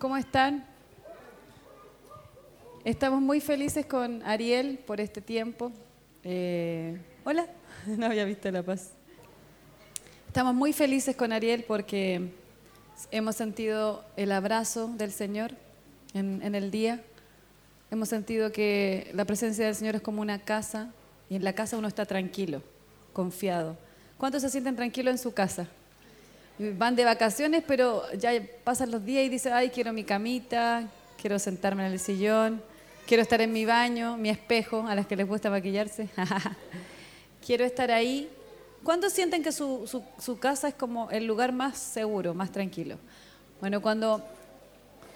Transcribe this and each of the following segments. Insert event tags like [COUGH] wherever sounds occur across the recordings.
¿Cómo están? Estamos muy felices con Ariel por este tiempo. Eh, hola, [LAUGHS] no había visto la paz. Estamos muy felices con Ariel porque hemos sentido el abrazo del Señor en, en el día. Hemos sentido que la presencia del Señor es como una casa y en la casa uno está tranquilo, confiado. ¿Cuántos se sienten tranquilos en su casa? Van de vacaciones, pero ya pasan los días y dicen, ay, quiero mi camita, quiero sentarme en el sillón, quiero estar en mi baño, mi espejo, a las que les gusta maquillarse. [LAUGHS] quiero estar ahí. ¿Cuántos sienten que su, su, su, casa es como el lugar más seguro, más tranquilo? Bueno, cuando,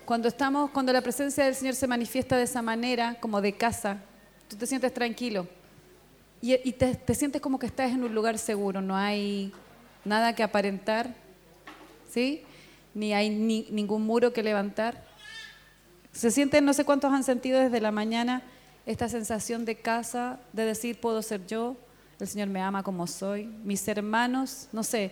cuando estamos, cuando la presencia del Señor se manifiesta de esa manera, como de casa, tú te sientes tranquilo y, y te, te sientes como que estás en un lugar seguro, no hay nada que aparentar, ¿sí? Ni hay ni, ningún muro que levantar. Se sienten, no sé cuántos han sentido desde la mañana esta sensación de casa, de decir, puedo ser yo, el Señor me ama como soy, mis hermanos, no sé,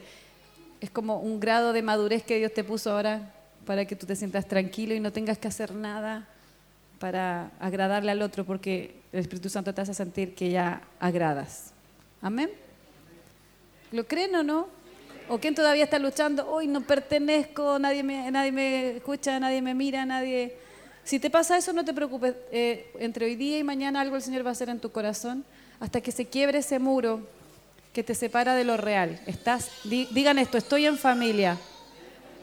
es como un grado de madurez que Dios te puso ahora para que tú te sientas tranquilo y no tengas que hacer nada para agradarle al otro, porque el Espíritu Santo te hace sentir que ya agradas. Amén. ¿Lo creen o no? ¿O quién todavía está luchando? Hoy no pertenezco, nadie me, nadie me escucha, nadie me mira, nadie... Si te pasa eso, no te preocupes. Eh, entre hoy día y mañana algo el Señor va a hacer en tu corazón hasta que se quiebre ese muro que te separa de lo real. Estás, digan esto, estoy en familia.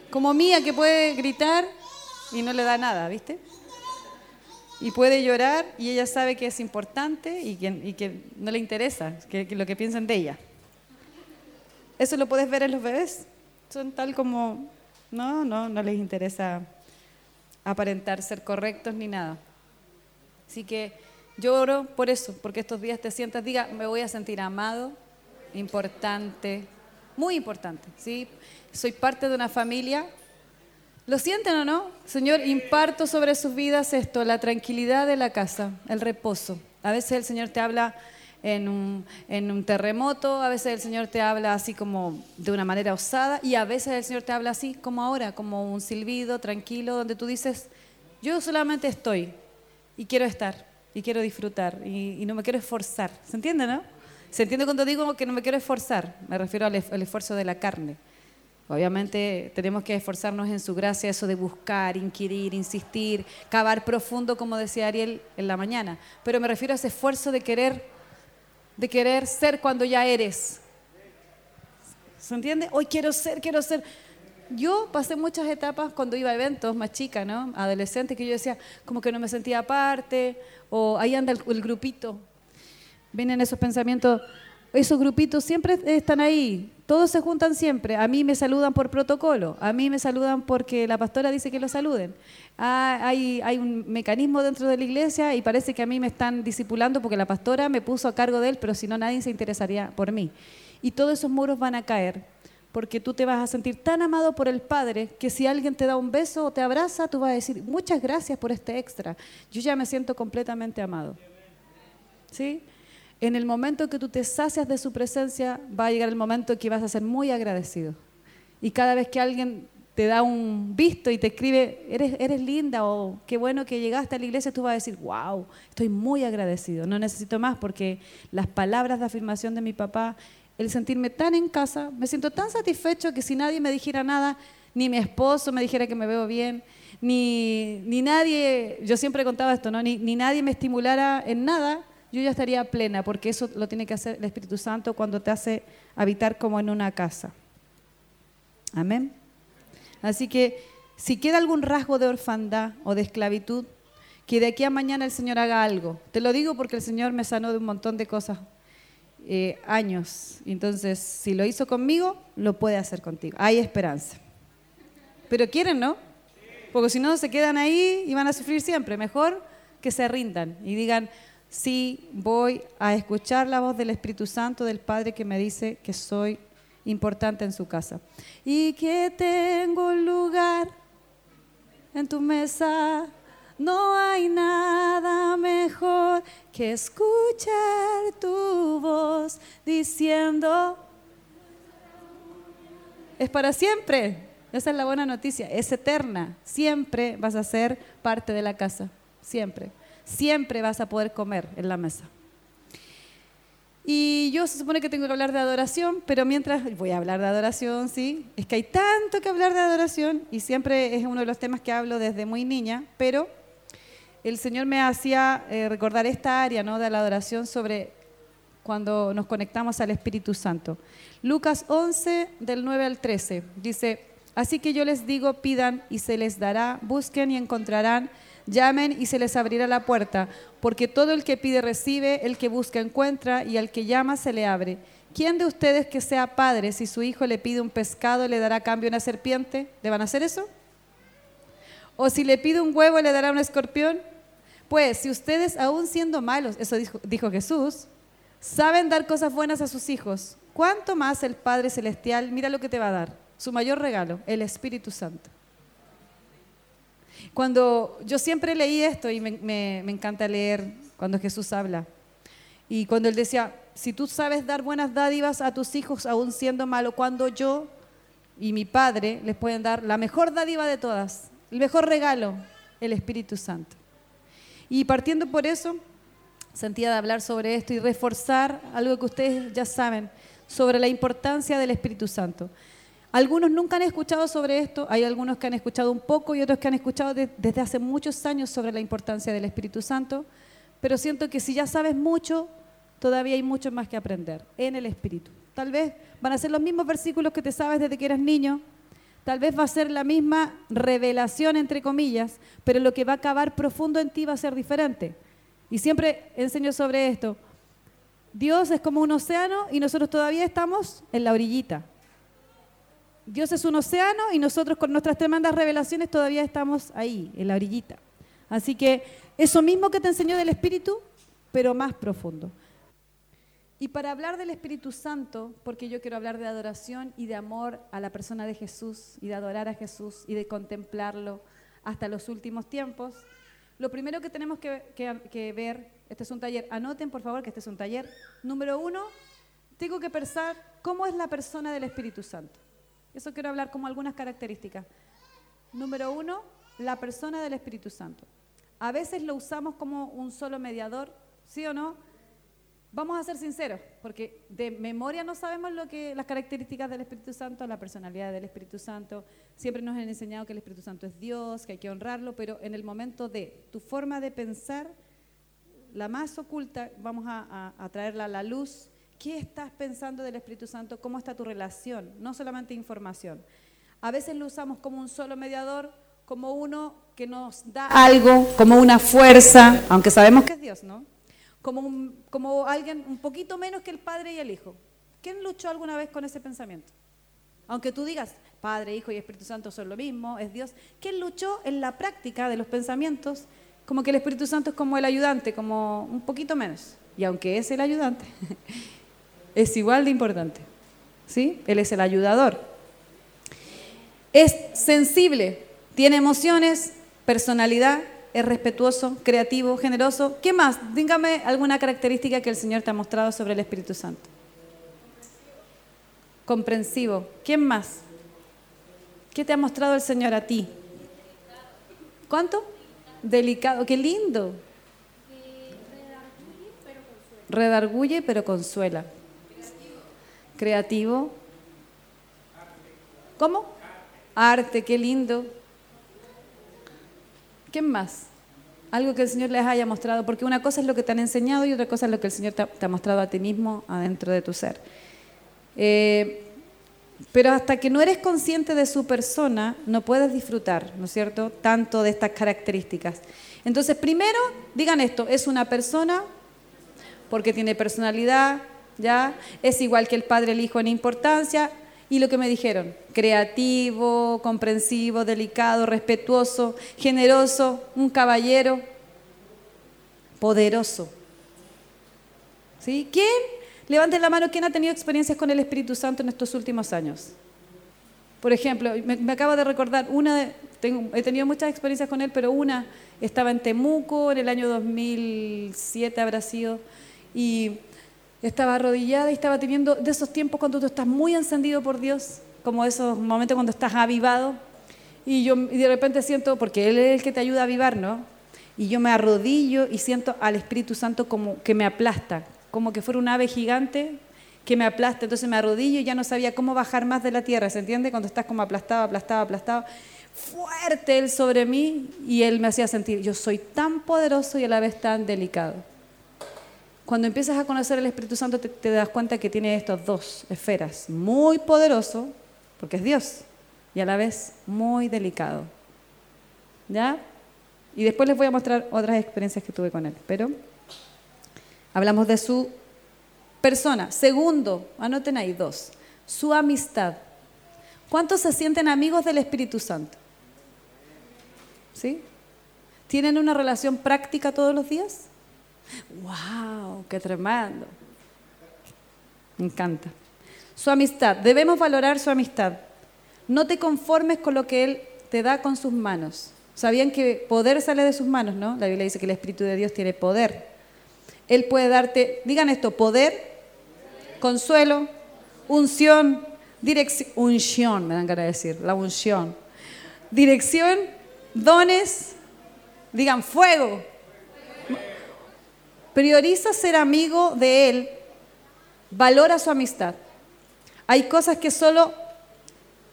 Como Mía que puede gritar y no le da nada, ¿viste? Y puede llorar y ella sabe que es importante y que, y que no le interesa lo que piensan de ella. Eso lo puedes ver en los bebés. Son tal como, no, no, no les interesa aparentar ser correctos ni nada. Así que yo oro por eso, porque estos días te sientas, diga, me voy a sentir amado, importante, muy importante, ¿sí? Soy parte de una familia. ¿Lo sienten o no? Señor, imparto sobre sus vidas esto, la tranquilidad de la casa, el reposo. A veces el Señor te habla en un, en terremoto, a veces el Señor te habla así como de una manera osada y a veces el Señor te habla así como ahora, como un silbido tranquilo, donde tú dices, yo solamente estoy y quiero estar y quiero disfrutar y, y no me quiero esforzar. ¿Se entiende, no? ¿Se entiende cuando digo que no me quiero esforzar? Me refiero al, al esfuerzo de la carne. Obviamente tenemos que esforzarnos en su gracia, eso de buscar, inquirir, insistir, cavar profundo, como decía Ariel en la mañana. Pero me refiero a ese esfuerzo de querer de querer ser cuando ya eres. ¿Se entiende? Hoy quiero ser, quiero ser. Yo pasé muchas etapas cuando iba a eventos más chica, ¿no? Adolescente, que yo decía, como que no me sentía aparte, o ahí anda el, el grupito. Vienen esos pensamientos, esos grupitos siempre están ahí, todos se juntan siempre. A mí me saludan por protocolo, a mí me saludan porque la pastora dice que lo saluden. Ah, hay, hay, un mecanismo dentro de la iglesia y parece que a mí me están discipulando porque la pastora me puso a cargo de él, pero si no nadie se interesaría por mí. Y todos esos muros van a caer porque tú te vas a sentir tan amado por el Padre que si alguien te da un beso o te abraza, tú vas a decir, muchas gracias por este extra. Yo ya me siento completamente amado. ¿Sí? En el momento que tú te sacias de su presencia, va a llegar el momento que vas a ser muy agradecido. Y cada vez que alguien te da un visto y te escribe, eres, eres linda o qué bueno que llegaste a la iglesia, tú vas a decir, wow, estoy muy agradecido, no necesito más porque las palabras de afirmación de mi papá, el sentirme tan en casa, me siento tan satisfecho que si nadie me dijera nada, ni mi esposo me dijera que me veo bien, ni, ni nadie, yo siempre contaba esto, ¿no? ni, ni nadie me estimulara en nada, yo ya estaría plena, porque eso lo tiene que hacer el Espíritu Santo cuando te hace habitar como en una casa. Amén. Así que si queda algún rasgo de orfandad o de esclavitud, que de aquí a mañana el Señor haga algo. Te lo digo porque el Señor me sanó de un montón de cosas, eh, años. Entonces, si lo hizo conmigo, lo puede hacer contigo. Hay esperanza. Pero quieren, ¿no? Porque si no, se quedan ahí y van a sufrir siempre. Mejor que se rindan y digan, sí voy a escuchar la voz del Espíritu Santo, del Padre que me dice que soy importante en su casa. Y que tengo lugar en tu mesa. No hay nada mejor que escuchar tu voz diciendo, es para siempre. Esa es la buena noticia, es eterna. Siempre vas a ser parte de la casa, siempre. Siempre vas a poder comer en la mesa. Y yo se supone que tengo que hablar de adoración, pero mientras voy a hablar de adoración, sí, es que hay tanto que hablar de adoración y siempre es uno de los temas que hablo desde muy niña, pero el Señor me hacía eh, recordar esta área ¿no? de la adoración sobre cuando nos conectamos al Espíritu Santo. Lucas 11, del 9 al 13, dice, así que yo les digo, pidan y se les dará, busquen y encontrarán, llamen y se les abrirá la puerta, porque todo el que pide recibe, el que busca encuentra y al que llama se le abre. ¿Quién de ustedes que sea padre, si su hijo le pide un pescado, le dará a cambio una serpiente? ¿Le van a hacer eso? ¿O si le pide un huevo, le dará un escorpión? Pues si ustedes, aún siendo malos, eso dijo, Jesús, saben dar cosas buenas a sus hijos, ¿cuánto más el Padre Celestial, mira lo que te va a dar? Su mayor regalo, el Espíritu Santo. Cuando yo siempre leí esto y me, encanta leer cuando Jesús habla, y cuando él decía, si tú sabes dar buenas dádivas a tus hijos aún siendo malo, cuando yo y mi Padre les pueden dar la mejor dádiva de todas, el mejor regalo, el Espíritu Santo. Y partiendo por eso, sentía de hablar sobre esto y reforzar algo que ustedes ya saben sobre la importancia del Espíritu Santo. Algunos nunca han escuchado sobre esto, hay algunos que han escuchado un poco y otros que han escuchado desde hace muchos años sobre la importancia del Espíritu Santo, pero siento que si ya sabes mucho, todavía hay mucho más que aprender en el Espíritu. Tal vez van a ser los mismos versículos que te sabes desde que eras niño, Tal vez va a ser la misma revelación, entre comillas, pero lo que va a acabar profundo en ti va a ser diferente. Y siempre enseño sobre esto. Dios es como un océano y nosotros todavía estamos en la orillita. Dios es un océano y nosotros con nuestras tremendas revelaciones todavía estamos ahí, en la orillita. Así que eso mismo que te enseñó del Espíritu, pero más profundo. Y para hablar del Espíritu Santo, porque yo quiero hablar de adoración y de amor a la persona de Jesús y de adorar a Jesús y de contemplarlo hasta los últimos tiempos, lo primero que tenemos que, ver, este es un taller, anoten por favor que este es un taller, número uno, tengo que pensar cómo es la persona del Espíritu Santo. Eso quiero hablar como algunas características. Número uno, la persona del Espíritu Santo. A veces lo usamos como un solo mediador, ¿sí o no? Vamos a ser sinceros, porque de memoria no sabemos lo que las características del Espíritu Santo, la personalidad del Espíritu Santo. Siempre nos han enseñado que el Espíritu Santo es Dios, que hay que honrarlo, pero en el momento de tu forma de pensar, la más oculta, vamos a, traerla a la luz. ¿Qué estás pensando del Espíritu Santo? ¿Cómo está tu relación? No solamente información. A veces lo usamos como un solo mediador, como uno que nos da algo, como una fuerza, aunque sabemos que es Dios, ¿no? como, como alguien un poquito menos que el Padre y el Hijo. ¿Quién luchó alguna vez con ese pensamiento? Aunque tú digas, Padre, Hijo y Espíritu Santo son lo mismo, es Dios. ¿Quién luchó en la práctica de los pensamientos? Como que el Espíritu Santo es como el ayudante, como un poquito menos. Y aunque es el ayudante, [LAUGHS] es igual de importante. ¿Sí? Él es el ayudador. Es sensible, tiene emociones, personalidad, es respetuoso, creativo, generoso. ¿Qué más? Dígame alguna característica que el Señor te ha mostrado sobre el Espíritu Santo. Comprensivo. ¿Quién más? ¿Qué te ha mostrado el Señor a ti? ¿Cuánto? Delicado. Qué lindo. Redarguye pero consuela. Creativo. ¿Cómo? Arte, qué lindo. ¿Quién más? Algo que el Señor les haya mostrado, porque una cosa es lo que te han enseñado y otra cosa es lo que el Señor te ha, mostrado a ti mismo adentro de tu ser. Eh, pero hasta que no eres consciente de su persona, no puedes disfrutar, ¿no es cierto?, tanto de estas características. Entonces, primero, digan esto, es una persona porque tiene personalidad, ¿ya? Es igual que el Padre, el Hijo en importancia, y lo que me dijeron, creativo, comprensivo, delicado, respetuoso, generoso, un caballero, poderoso. ¿Sí? ¿Quién? Levanten la mano, ¿quién ha tenido experiencias con el Espíritu Santo en estos últimos años? Por ejemplo, me, acabo de recordar, una he tenido muchas experiencias con él, pero una estaba en Temuco en el año 2007 habrá sido, y estaba arrodillada y estaba teniendo de esos tiempos cuando tú estás muy encendido por Dios como esos momentos cuando estás avivado. Y yo de repente siento, porque Él es el que te ayuda a avivar, ¿no? Y yo me arrodillo y siento al Espíritu Santo como que me aplasta, como que fuera un ave gigante que me aplasta. Entonces me arrodillo y ya no sabía cómo bajar más de la tierra, ¿se entiende? Cuando estás como aplastado, aplastado, aplastado. Fuerte Él sobre mí y Él me hacía sentir, yo soy tan poderoso y a la vez tan delicado. Cuando empiezas a conocer el Espíritu Santo te, das cuenta que tiene estas dos esferas, muy poderoso, porque es Dios, y a la vez muy delicado. ¿Ya? Y después les voy a mostrar otras experiencias que tuve con él, pero hablamos de su persona. Segundo, anoten ahí dos, su amistad. ¿Cuántos se sienten amigos del Espíritu Santo? ¿Sí? ¿Tienen una relación práctica todos los días? ¡Wow! ¡Qué tremendo! Me encanta. Su amistad. Debemos valorar su amistad. No te conformes con lo que Él te da con sus manos. Sabían que poder sale de sus manos, ¿no? La Biblia dice que el Espíritu de Dios tiene poder. Él puede darte, digan esto, poder, consuelo, unción, dirección, unción, me dan ganas de decir, la unción. Dirección, dones, digan fuego, Prioriza ser amigo de Él, valora su amistad. Hay cosas que solo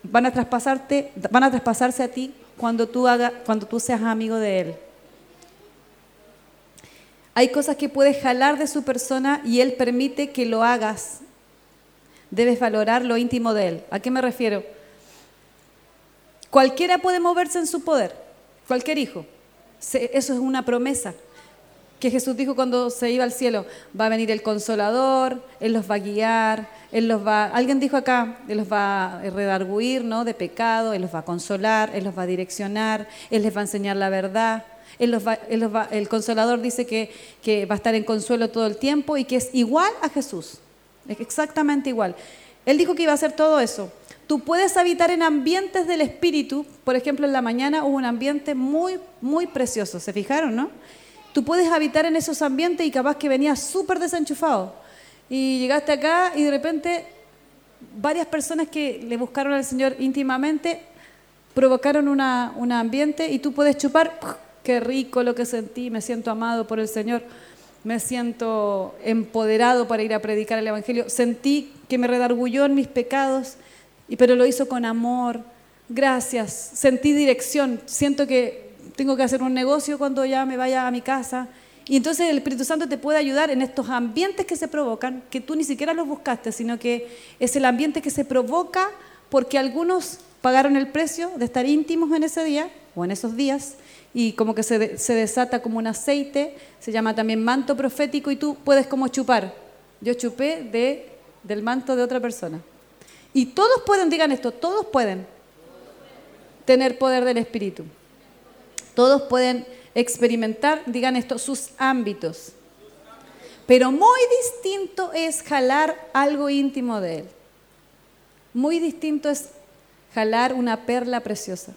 van a, traspasarte, van a traspasarse a ti cuando tú, haga, cuando tú seas amigo de Él. Hay cosas que puedes jalar de su persona y Él permite que lo hagas. Debes valorar lo íntimo de Él. ¿A qué me refiero? Cualquiera puede moverse en su poder, cualquier hijo. Eso es una promesa que Jesús dijo cuando se iba al cielo, va a venir el consolador, Él los va a guiar, Él los va, alguien dijo acá, Él los va a redarguir ¿no? de pecado, Él los va a consolar, Él los va a direccionar, Él les va a enseñar la verdad. El consolador dice que, que va a estar en consuelo todo el tiempo y que es igual a Jesús, es exactamente igual. Él dijo que iba a hacer todo eso. Tú puedes habitar en ambientes del Espíritu, por ejemplo, en la mañana hubo un ambiente muy, muy precioso, ¿se fijaron, no? Tú puedes habitar en esos ambientes y capaz que venías súper desenchufado. Y llegaste acá y de repente varias personas que le buscaron al Señor íntimamente provocaron un ambiente y tú puedes chupar, qué rico lo que sentí, me siento amado por el Señor, me siento empoderado para ir a predicar el Evangelio, sentí que me redargulló en mis pecados, pero lo hizo con amor, gracias, sentí dirección, siento que tengo que hacer un negocio cuando ya me vaya a mi casa. Y entonces el Espíritu Santo te puede ayudar en estos ambientes que se provocan, que tú ni siquiera los buscaste, sino que es el ambiente que se provoca porque algunos pagaron el precio de estar íntimos en ese día o en esos días y como que se, se desata como un aceite, se llama también manto profético y tú puedes como chupar. Yo chupé de, del manto de otra persona. Y todos pueden, digan esto, todos pueden tener poder del Espíritu. Todos pueden experimentar, digan esto, sus ámbitos. Pero muy distinto es jalar algo íntimo de Él. Muy distinto es jalar una perla preciosa.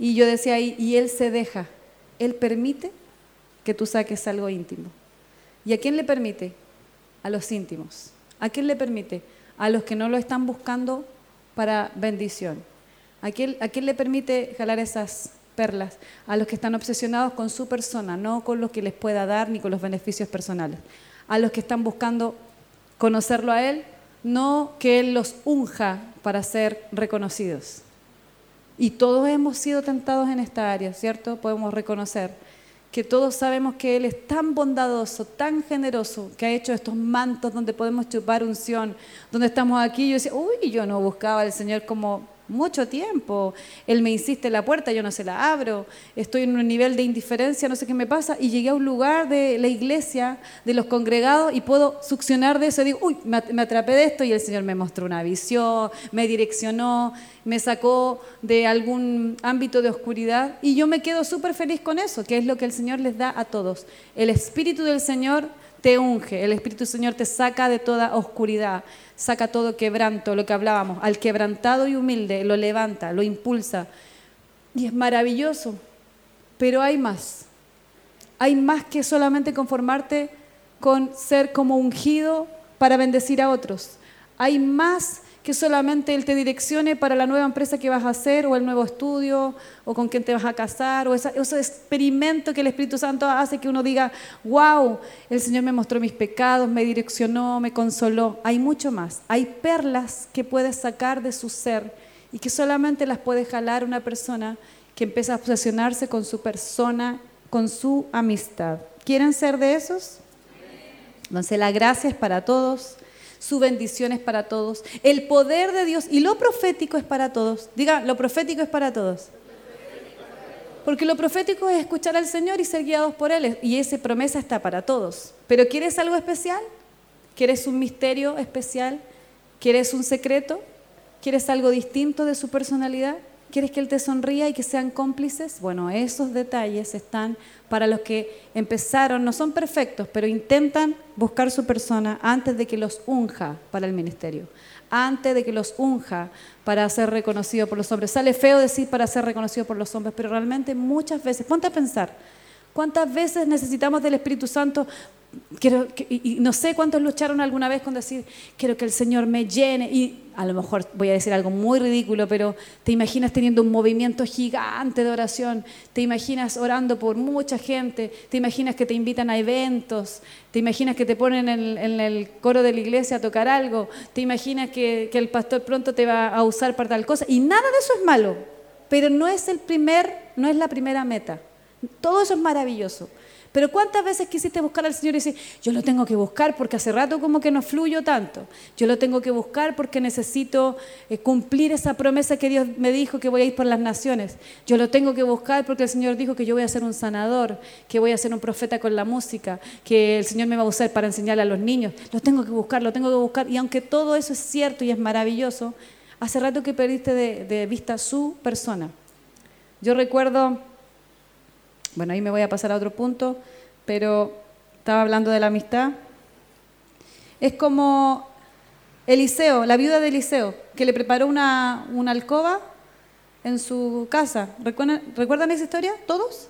Y yo decía ahí, y Él se deja, Él permite que tú saques algo íntimo. ¿Y a quién le permite? A los íntimos. ¿A quién le permite? A los que no lo están buscando para bendición. ¿A quién, a quién le permite jalar esas perlas a los que están obsesionados con su persona, no con lo que les pueda dar ni con los beneficios personales. A los que están buscando conocerlo a Él, no que Él los unja para ser reconocidos. Y todos hemos sido tentados en esta área, ¿cierto? Podemos reconocer que todos sabemos que Él es tan bondadoso, tan generoso, que ha hecho estos mantos donde podemos chupar unción, donde estamos aquí. Yo decía, uy, yo no buscaba al Señor como mucho tiempo. Él me insiste en la puerta, yo no se la abro, estoy en un nivel de indiferencia, no sé qué me pasa, y llegué a un lugar de la iglesia, de los congregados, y puedo succionar de eso, y digo, uy, me atrapé de esto, y el Señor me mostró una visión, me direccionó, me sacó de algún ámbito de oscuridad, y yo me quedo súper feliz con eso, que es lo que el Señor les da a todos. El Espíritu del Señor te unge, el Espíritu Señor te saca de toda oscuridad saca todo quebranto, lo que hablábamos, al quebrantado y humilde lo levanta, lo impulsa. Y es maravilloso, pero hay más. Hay más que solamente conformarte con ser como ungido para bendecir a otros. Hay más que solamente Él te direccione para la nueva empresa que vas a hacer, o el nuevo estudio, o con quién te vas a casar, o ese, experimento que el Espíritu Santo hace que uno diga, wow, el Señor me mostró mis pecados, me direccionó, me consoló. Hay mucho más. Hay perlas que puedes sacar de su ser y que solamente las puede jalar una persona que empieza a obsesionarse con su persona, con su amistad. ¿Quieren ser de esos? Entonces la gracia es para todos, su bendición es para todos, el poder de Dios y lo profético es para todos. Diga, lo profético es para todos. Porque lo profético es escuchar al Señor y ser guiados por Él. Y esa promesa está para todos. Pero ¿quieres algo especial? ¿Quieres un misterio especial? ¿Quieres un secreto? ¿Quieres algo distinto de su personalidad? ¿Quieres que Él te sonría y que sean cómplices? Bueno, esos detalles están para los que empezaron, no son perfectos, pero intentan buscar su persona antes de que los unja para el ministerio, antes de que los unja para ser reconocido por los hombres. Sale feo decir para ser reconocido por los hombres, pero realmente muchas veces, ponte a pensar, ¿cuántas veces necesitamos del Espíritu Santo quiero, y, no sé cuántos lucharon alguna vez con decir, quiero que el Señor me llene. Y a lo mejor voy a decir algo muy ridículo, pero te imaginas teniendo un movimiento gigante de oración, te imaginas orando por mucha gente, te imaginas que te invitan a eventos, te imaginas que te ponen en, el coro de la iglesia a tocar algo, te imaginas que, que el pastor pronto te va a usar para tal cosa. Y nada de eso es malo, pero no es, el primer, no es la primera meta. Todo eso es maravilloso. Pero ¿cuántas veces quisiste buscar al Señor y decir, yo lo tengo que buscar porque hace rato como que no fluyo tanto? Yo lo tengo que buscar porque necesito eh, cumplir esa promesa que Dios me dijo que voy a ir por las naciones. Yo lo tengo que buscar porque el Señor dijo que yo voy a ser un sanador, que voy a ser un profeta con la música, que el Señor me va a usar para enseñarle a los niños. Lo tengo que buscar, lo tengo que buscar. Y aunque todo eso es cierto y es maravilloso, hace rato que perdiste de vista su persona. Yo recuerdo bueno, ahí me voy a pasar a otro punto, pero estaba hablando de la amistad. Es como Eliseo, la viuda de Eliseo, que le preparó una, alcoba en su casa. ¿Recuerdan, esa historia? ¿Todos?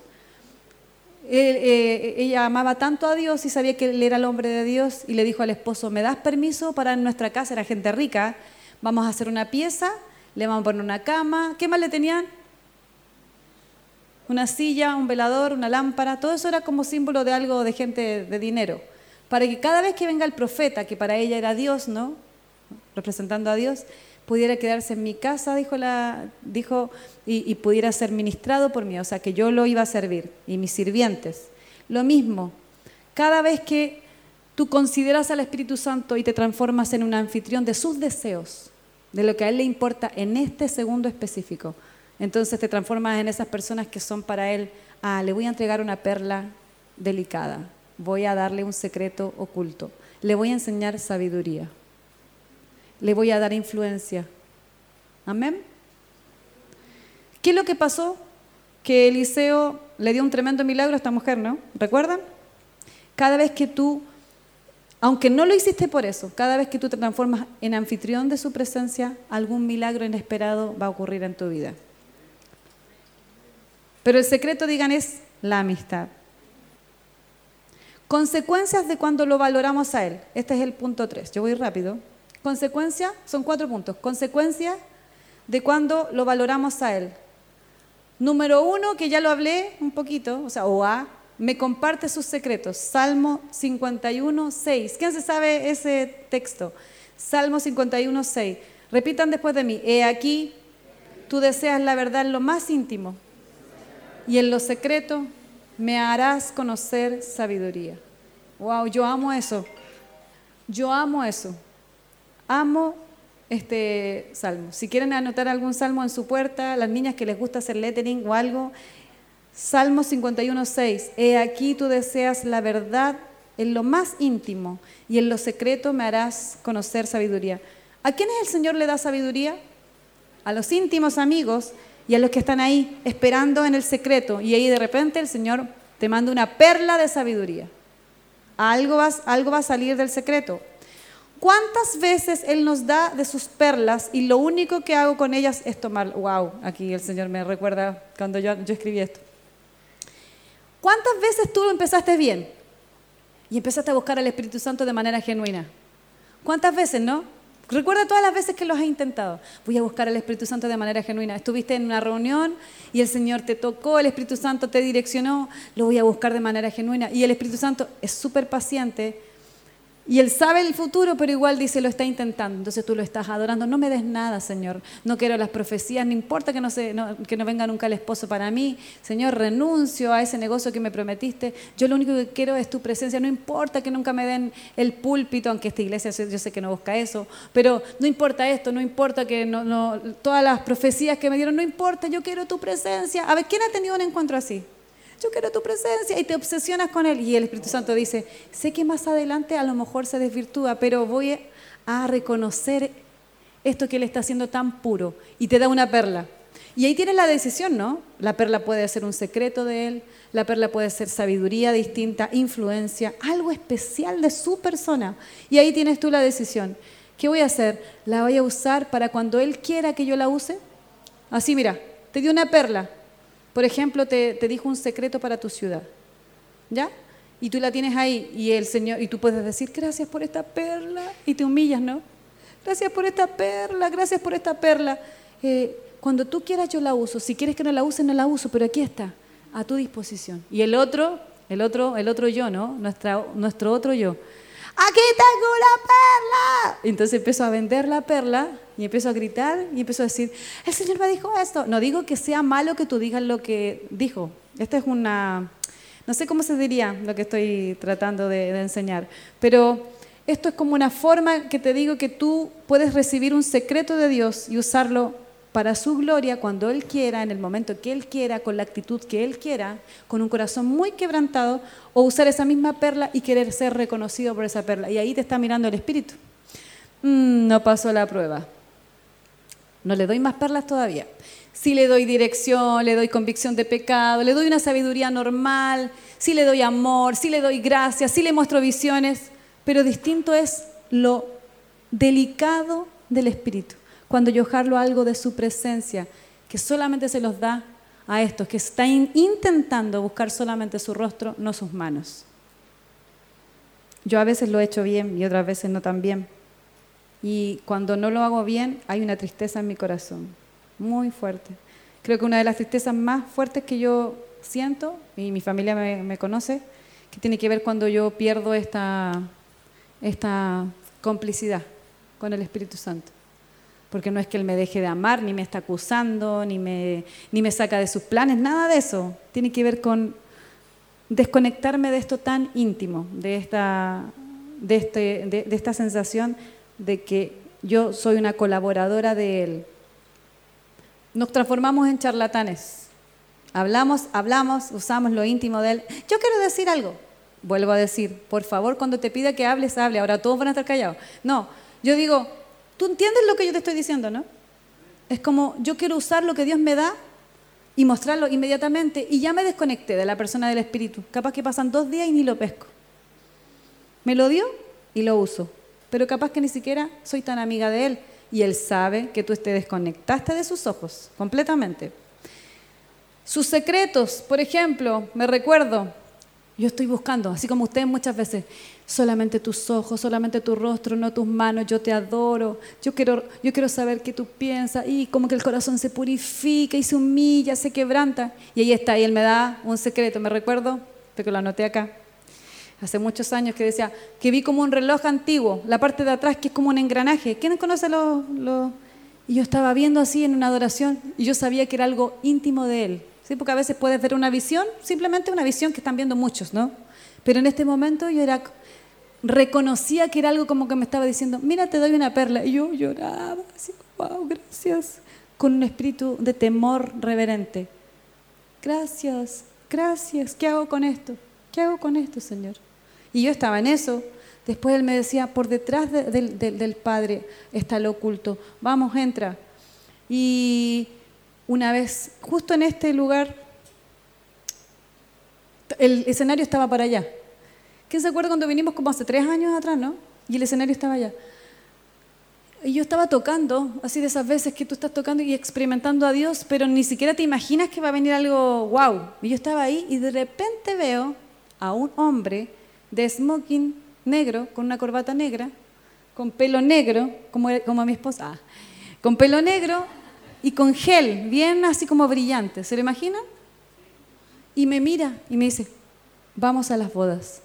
Eh, ella amaba tanto a Dios y sabía que él era el hombre de Dios y le dijo al esposo, ¿me das permiso para en nuestra casa? Era gente rica, vamos a hacer una pieza, le vamos a poner una cama. ¿Qué más le tenían? Una silla, un velador, una lámpara, todo eso era como símbolo de algo de gente de dinero, para que cada vez que venga el profeta, que para ella era Dios, ¿no? Representando a Dios, pudiera quedarse en mi casa, dijo, la, dijo y, y pudiera ser ministrado por mí, o sea, que yo lo iba a servir, y mis sirvientes. Lo mismo, cada vez que tú consideras al Espíritu Santo y te transformas en un anfitrión de sus deseos, de lo que a Él le importa en este segundo específico, entonces te transformas en esas personas que son para Él, ah, le voy a entregar una perla delicada, voy a darle un secreto oculto, le voy a enseñar sabiduría, le voy a dar influencia. Amén. ¿Qué es lo que pasó? Que Eliseo le dio un tremendo milagro a esta mujer, ¿no? ¿Recuerdan? Cada vez que tú, aunque no lo hiciste por eso, cada vez que tú te transformas en anfitrión de su presencia, algún milagro inesperado va a ocurrir en tu vida. Pero el secreto, digan, es la amistad. Consecuencias de cuando lo valoramos a Él. Este es el punto 3. Yo voy rápido. Consecuencia, son cuatro puntos. Consecuencia de cuando lo valoramos a Él. Número uno, que ya lo hablé un poquito, o sea, o A, me comparte sus secretos. Salmo 51, 6. ¿Quién se sabe ese texto? Salmo 51, 6. Repitan después de mí. He aquí, tú deseas la verdad en lo más íntimo y en lo secreto me harás conocer sabiduría. Wow, yo amo eso. Yo amo eso. Amo este salmo. Si quieren anotar algún salmo en su puerta, las niñas que les gusta hacer lettering o algo, Salmo 51.6. He aquí tú deseas la verdad en lo más íntimo y en lo secreto me harás conocer sabiduría. ¿A quiénes el Señor le da sabiduría? A los íntimos amigos y a los que están ahí esperando en el secreto y ahí de repente el Señor te manda una perla de sabiduría. Algo va, algo va a salir del secreto. ¿Cuántas veces Él nos da de sus perlas y lo único que hago con ellas es tomar, wow, aquí el Señor me recuerda cuando yo, yo escribí esto. ¿Cuántas veces tú empezaste bien y empezaste a buscar al Espíritu Santo de manera genuina? ¿Cuántas veces, no? Recuerda todas las veces que lo has intentado. Voy a buscar al Espíritu Santo de manera genuina. Estuviste en una reunión y el Señor te tocó, el Espíritu Santo te direccionó, lo voy a buscar de manera genuina. Y el Espíritu Santo es súper paciente y él sabe el futuro, pero igual dice, lo está intentando. Entonces tú lo estás adorando. No me des nada, Señor. No quiero las profecías, no importa que no, se, que no venga nunca el esposo para mí. Señor, renuncio a ese negocio que me prometiste. Yo lo único que quiero es tu presencia. No importa que nunca me den el púlpito, aunque esta iglesia yo sé que no busca eso. Pero no importa esto, no importa que no, no, todas las profecías que me dieron, no importa. Yo quiero tu presencia. A ver, ¿quién ha tenido un encuentro así? Yo quiero tu presencia y te obsesionas con Él. Y el Espíritu Santo dice, sé que más adelante a lo mejor se desvirtúa, pero voy a reconocer esto que Él está haciendo tan puro. Y te da una perla. Y ahí tienes la decisión, ¿no? La perla puede ser un secreto de Él, la perla puede ser sabiduría distinta, influencia, algo especial de su persona. Y ahí tienes tú la decisión. ¿Qué voy a hacer? ¿La voy a usar para cuando Él quiera que yo la use? Así, mira, te dio una perla, por ejemplo, te, dijo un secreto para tu ciudad, ¿ya? Y tú la tienes ahí y el Señor y tú puedes decir gracias por esta perla y te humillas, ¿no? Gracias por esta perla, gracias por esta perla. Eh, cuando tú quieras yo la uso. Si quieres que no la use no la uso, pero aquí está, a tu disposición. Y el otro, el otro, el otro yo, ¿no? Nuestra, nuestro otro yo aquí tengo una perla. Entonces empezó a vender la perla y empezó a gritar y empezó a decir, el Señor me dijo esto. No digo que sea malo que tú digas lo que dijo. Esta es una, no sé cómo se diría lo que estoy tratando de, de enseñar, pero esto es como una forma que te digo que tú puedes recibir un secreto de Dios y usarlo para su gloria cuando Él quiera, en el momento que Él quiera, con la actitud que Él quiera, con un corazón muy quebrantado, o usar esa misma perla y querer ser reconocido por esa perla. Y ahí te está mirando el Espíritu. Mm, no pasó la prueba. No le doy más perlas todavía. Si le doy dirección, le doy convicción de pecado, le doy una sabiduría normal, si le doy amor, si le doy gracia, si le muestro visiones, pero distinto es lo delicado del Espíritu cuando yo jarlo algo de su presencia, que solamente se los da a estos que están intentando buscar solamente su rostro, no sus manos. Yo a veces lo he hecho bien y otras veces no tan bien. Y cuando no lo hago bien, hay una tristeza en mi corazón, muy fuerte. Creo que una de las tristezas más fuertes que yo siento, y mi familia me, me conoce, que tiene que ver cuando yo pierdo esta, esta complicidad con el Espíritu Santo porque no es que Él me deje de amar, ni me está acusando, ni me, ni me saca de sus planes, nada de eso. Tiene que ver con desconectarme de esto tan íntimo, de esta, de, este, de, esta sensación de que yo soy una colaboradora de Él. Nos transformamos en charlatanes. Hablamos, hablamos, usamos lo íntimo de Él. Yo quiero decir algo. Vuelvo a decir, por favor, cuando te pida que hables, hable. Ahora todos van a estar callados. No, yo digo, ¿Tú entiendes lo que yo te estoy diciendo, no? Es como yo quiero usar lo que Dios me da y mostrarlo inmediatamente y ya me desconecté de la persona del Espíritu. Capaz que pasan dos días y ni lo pesco. Me lo dio y lo uso. Pero capaz que ni siquiera soy tan amiga de Él y Él sabe que tú te desconectaste de sus ojos completamente. Sus secretos, por ejemplo, me recuerdo, yo estoy buscando, así como ustedes muchas veces, solamente tus ojos, solamente tu rostro, no tus manos, yo te adoro, yo quiero, yo quiero saber qué tú piensas, y como que el corazón se purifica y se humilla, se quebranta. Y ahí está, y él me da un secreto, me recuerdo, porque lo anoté acá, hace muchos años que decía, que vi como un reloj antiguo, la parte de atrás que es como un engranaje. ¿Quién conoce los...? Y yo estaba viendo así en una adoración y yo sabía que era algo íntimo de él. ¿Sí? Porque a veces puedes ver una visión, simplemente una visión que están viendo muchos, ¿no? Pero en este momento yo era reconocía que era algo como que me estaba diciendo, mira, te doy una perla. Y yo lloraba, así, wow, gracias, con un espíritu de temor reverente. Gracias, gracias, ¿qué hago con esto? ¿Qué hago con esto, Señor? Y yo estaba en eso. Después él me decía, por detrás del Padre está lo oculto. Vamos, entra. Y una vez, justo en este lugar, el escenario estaba para allá. ¿Quién se acuerda cuando vinimos como hace tres años atrás, no? Y el escenario estaba allá. Y yo estaba tocando, así de esas veces que tú estás tocando y experimentando a Dios, pero ni siquiera te imaginas que va a venir algo wow. Y yo estaba ahí y de repente veo a un hombre de smoking negro, con una corbata negra, con pelo negro, como, como mi esposa, ah, con pelo negro y con gel, bien así como brillante. ¿Se lo imaginan? Y me mira y me dice, vamos a las bodas.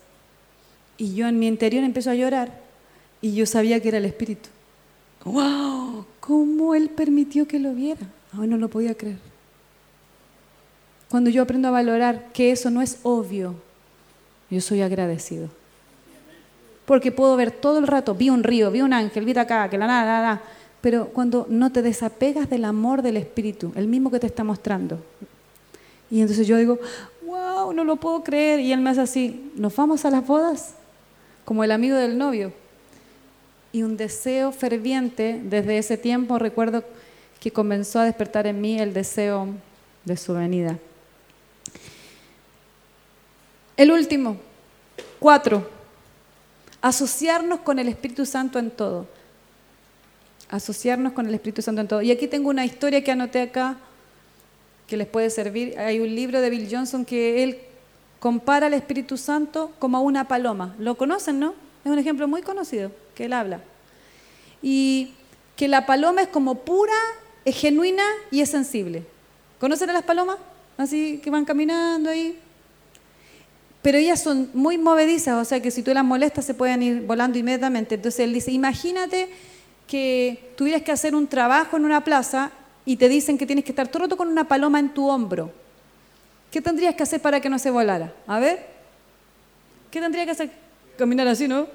Y yo en mi interior empiezo a llorar y yo sabía que era el Espíritu. ¡Wow! ¿Cómo Él permitió que lo viera? Ay, no lo podía creer. Cuando yo aprendo a valorar que eso no es obvio, yo soy agradecido. Porque puedo ver todo el rato, vi un río, vi un ángel, vi acá, que la nada, nada. Pero cuando no te desapegas del amor del Espíritu, el mismo que te está mostrando. Y entonces yo digo, wow, no lo puedo creer. Y él me hace así, ¿nos vamos a las bodas? Como el amigo del novio. Y un deseo ferviente, desde ese tiempo recuerdo que comenzó a despertar en mí el deseo de su venida. El último, cuatro, asociarnos con el Espíritu Santo en todo asociarnos con el Espíritu Santo en todo. Y aquí tengo una historia que anoté acá que les puede servir. Hay un libro de Bill Johnson que él compara al Espíritu Santo como a una paloma. ¿Lo conocen, no? Es un ejemplo muy conocido que él habla. Y que la paloma es como pura, es genuina y es sensible. ¿Conocen a las palomas? Así que van caminando ahí. Pero ellas son muy movedizas, o sea que si tú las molestas se pueden ir volando inmediatamente. Entonces él dice, imagínate que tuvieras que hacer un trabajo en una plaza y te dicen que tienes que estar todo el rato con una paloma en tu hombro. ¿Qué tendrías que hacer para que no se volara? A ver. ¿Qué tendría que hacer? Caminar así, ¿no?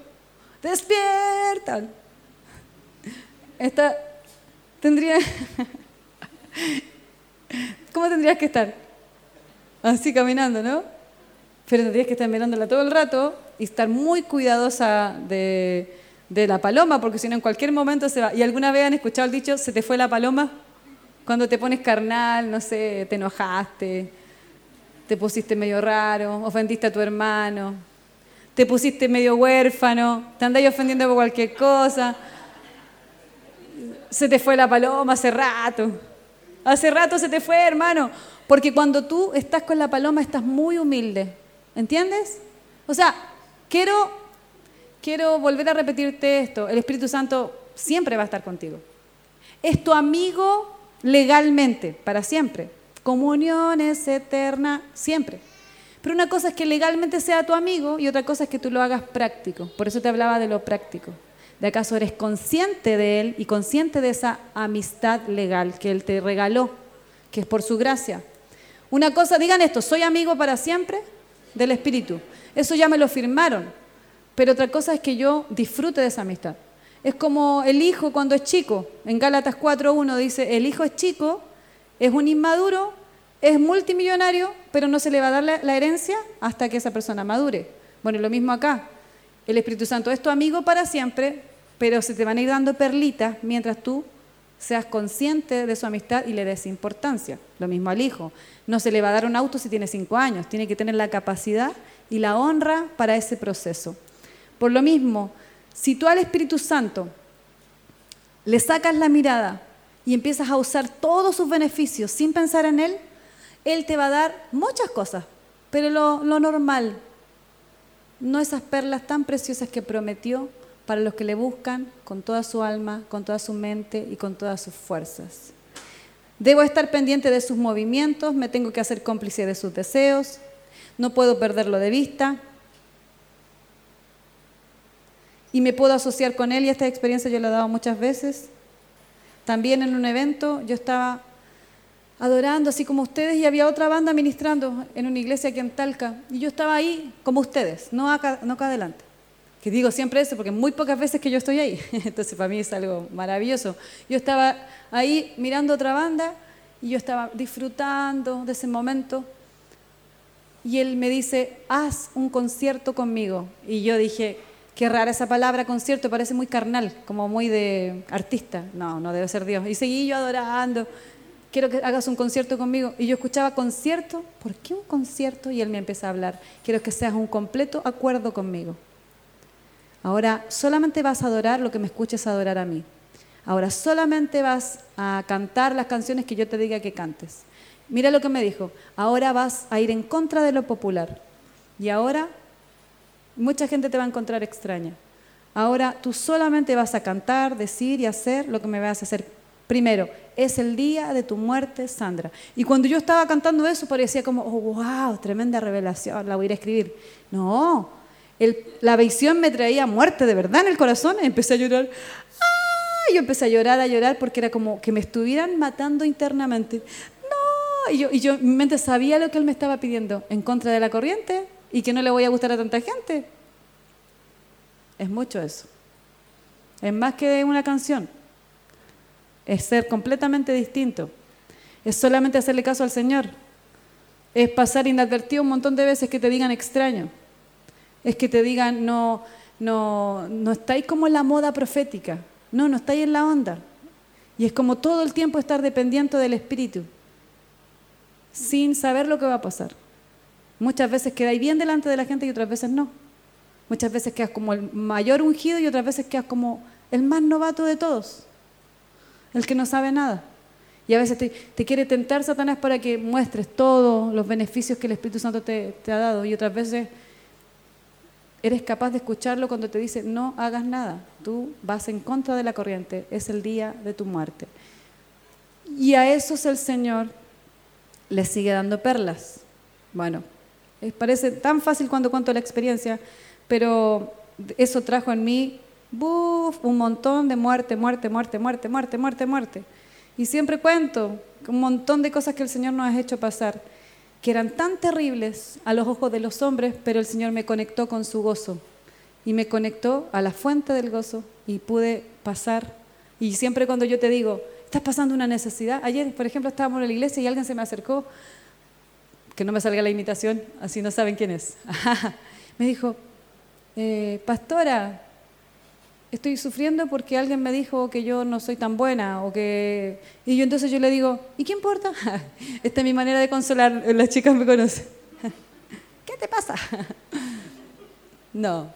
¡Despierta! Esta tendría. [LAUGHS] ¿Cómo tendrías que estar? Así caminando, ¿no? Pero tendrías que estar mirándola todo el rato y estar muy cuidadosa de, de la paloma, porque si no en cualquier momento se va. ¿Y alguna vez han escuchado el dicho, se te fue la paloma? Cuando te pones carnal, no sé, te enojaste, te pusiste medio raro, ofendiste a tu hermano, te pusiste medio huérfano, te andáis ofendiendo por cualquier cosa. Se te fue la paloma hace rato. Hace rato se te fue, hermano. Porque cuando tú estás con la paloma estás muy humilde. ¿Entiendes? O sea, quiero quiero volver a repetirte esto. El Espíritu Santo siempre va a estar contigo. Es tu amigo legalmente, para siempre. Comunión es eterna, siempre. Pero una cosa es que legalmente sea tu amigo y otra cosa es que tú lo hagas práctico. Por eso te hablaba de lo práctico. ¿De acaso eres consciente de Él y consciente de esa amistad legal que Él te regaló, que es por su gracia? Una cosa, digan esto, soy amigo para siempre del Espíritu. Eso ya me lo firmaron. Pero otra cosa es que yo disfrute de esa amistad. Es como el hijo cuando es chico. En Gálatas 4.1 dice, el hijo es chico, es un inmaduro, es multimillonario, pero no se le va a dar la, herencia hasta que esa persona madure. Bueno, lo mismo acá. El Espíritu Santo es tu amigo para siempre, pero se te van a ir dando perlitas mientras tú seas consciente de su amistad y le des importancia. Lo mismo al hijo. No se le va a dar un auto si tiene cinco años, tiene que tener la capacidad y la honra para ese proceso. Por lo mismo, si tú al Espíritu Santo le sacas la mirada y empiezas a usar todos sus beneficios sin pensar en Él, Él te va a dar muchas cosas, pero lo, normal, no esas perlas tan preciosas que prometió para los que le buscan con toda su alma, con toda su mente y con todas sus fuerzas. Debo estar pendiente de sus movimientos, me tengo que hacer cómplice de sus deseos, no puedo perderlo de vista, y me puedo asociar con él y esta experiencia yo la he dado muchas veces. También en un evento yo estaba adorando así como ustedes y había otra banda ministrando en una iglesia aquí en Talca y yo estaba ahí como ustedes, no acá, no acá adelante. Que digo siempre eso porque muy pocas veces que yo estoy ahí, [LAUGHS] entonces para mí es algo maravilloso. Yo estaba ahí mirando otra banda y yo estaba disfrutando de ese momento y él me dice, haz un concierto conmigo. Y yo dije, Qué rara esa palabra, concierto, parece muy carnal, como muy de artista. No, no debe ser Dios. Y seguí yo adorando. Quiero que hagas un concierto conmigo. Y yo escuchaba concierto. ¿Por qué un concierto? Y él me empieza a hablar. Quiero que seas un completo acuerdo conmigo. Ahora solamente vas a adorar lo que me escuches adorar a mí. Ahora solamente vas a cantar las canciones que yo te diga que cantes. Mira lo que me dijo. Ahora vas a ir en contra de lo popular. Y ahora Mucha gente te va a encontrar extraña. Ahora tú solamente vas a cantar, decir y hacer lo que me vas a hacer. Primero, es el día de tu muerte, Sandra. Y cuando yo estaba cantando eso, parecía como, oh, wow, tremenda revelación, la voy a ir a escribir. No, la visión me traía muerte de verdad en el corazón. Empecé a llorar. ¡Ah! Yo empecé a llorar, a llorar, porque era como que me estuvieran matando internamente. ¡No! Y yo, y yo, mi mente sabía lo que él me estaba pidiendo, en contra de la corriente y que no le voy a gustar a tanta gente. Es mucho eso. Es más que una canción. Es ser completamente distinto. Es solamente hacerle caso al Señor. Es pasar inadvertido un montón de veces que te digan extraño. Es que te digan, no, no, no estáis como en la moda profética. No, no estáis en la onda. Y es como todo el tiempo estar dependiente del Espíritu, sin saber lo que va a pasar. Muchas veces quedáis bien delante de la gente y otras veces no. Muchas veces quedas como el mayor ungido y otras veces quedas como el más novato de todos, el que no sabe nada. Y a veces te, quiere tentar Satanás para que muestres todos los beneficios que el Espíritu Santo te, ha dado. Y otras veces eres capaz de escucharlo cuando te dice, no hagas nada, tú vas en contra de la corriente, es el día de tu muerte. Y a esos el Señor le sigue dando perlas. Bueno, parece tan fácil cuando cuento la experiencia, pero eso trajo en mí un montón de muerte, muerte, muerte, muerte, muerte, muerte, muerte. Y siempre cuento un montón de cosas que el Señor nos ha hecho pasar, que eran tan terribles a los ojos de los hombres, pero el Señor me conectó con su gozo y me conectó a la fuente del gozo y pude pasar. Y siempre cuando yo te digo, estás pasando una necesidad, ayer, por ejemplo, estábamos en la iglesia y alguien se me acercó, que no me salga la imitación, así no saben quién es. [LAUGHS] me dijo, eh, pastora, estoy sufriendo porque alguien me dijo que yo no soy tan buena o que y yo entonces yo le digo ¿y qué importa? [LAUGHS] esta es mi manera de consolar las chicas me conocen [LAUGHS] ¿qué te pasa? no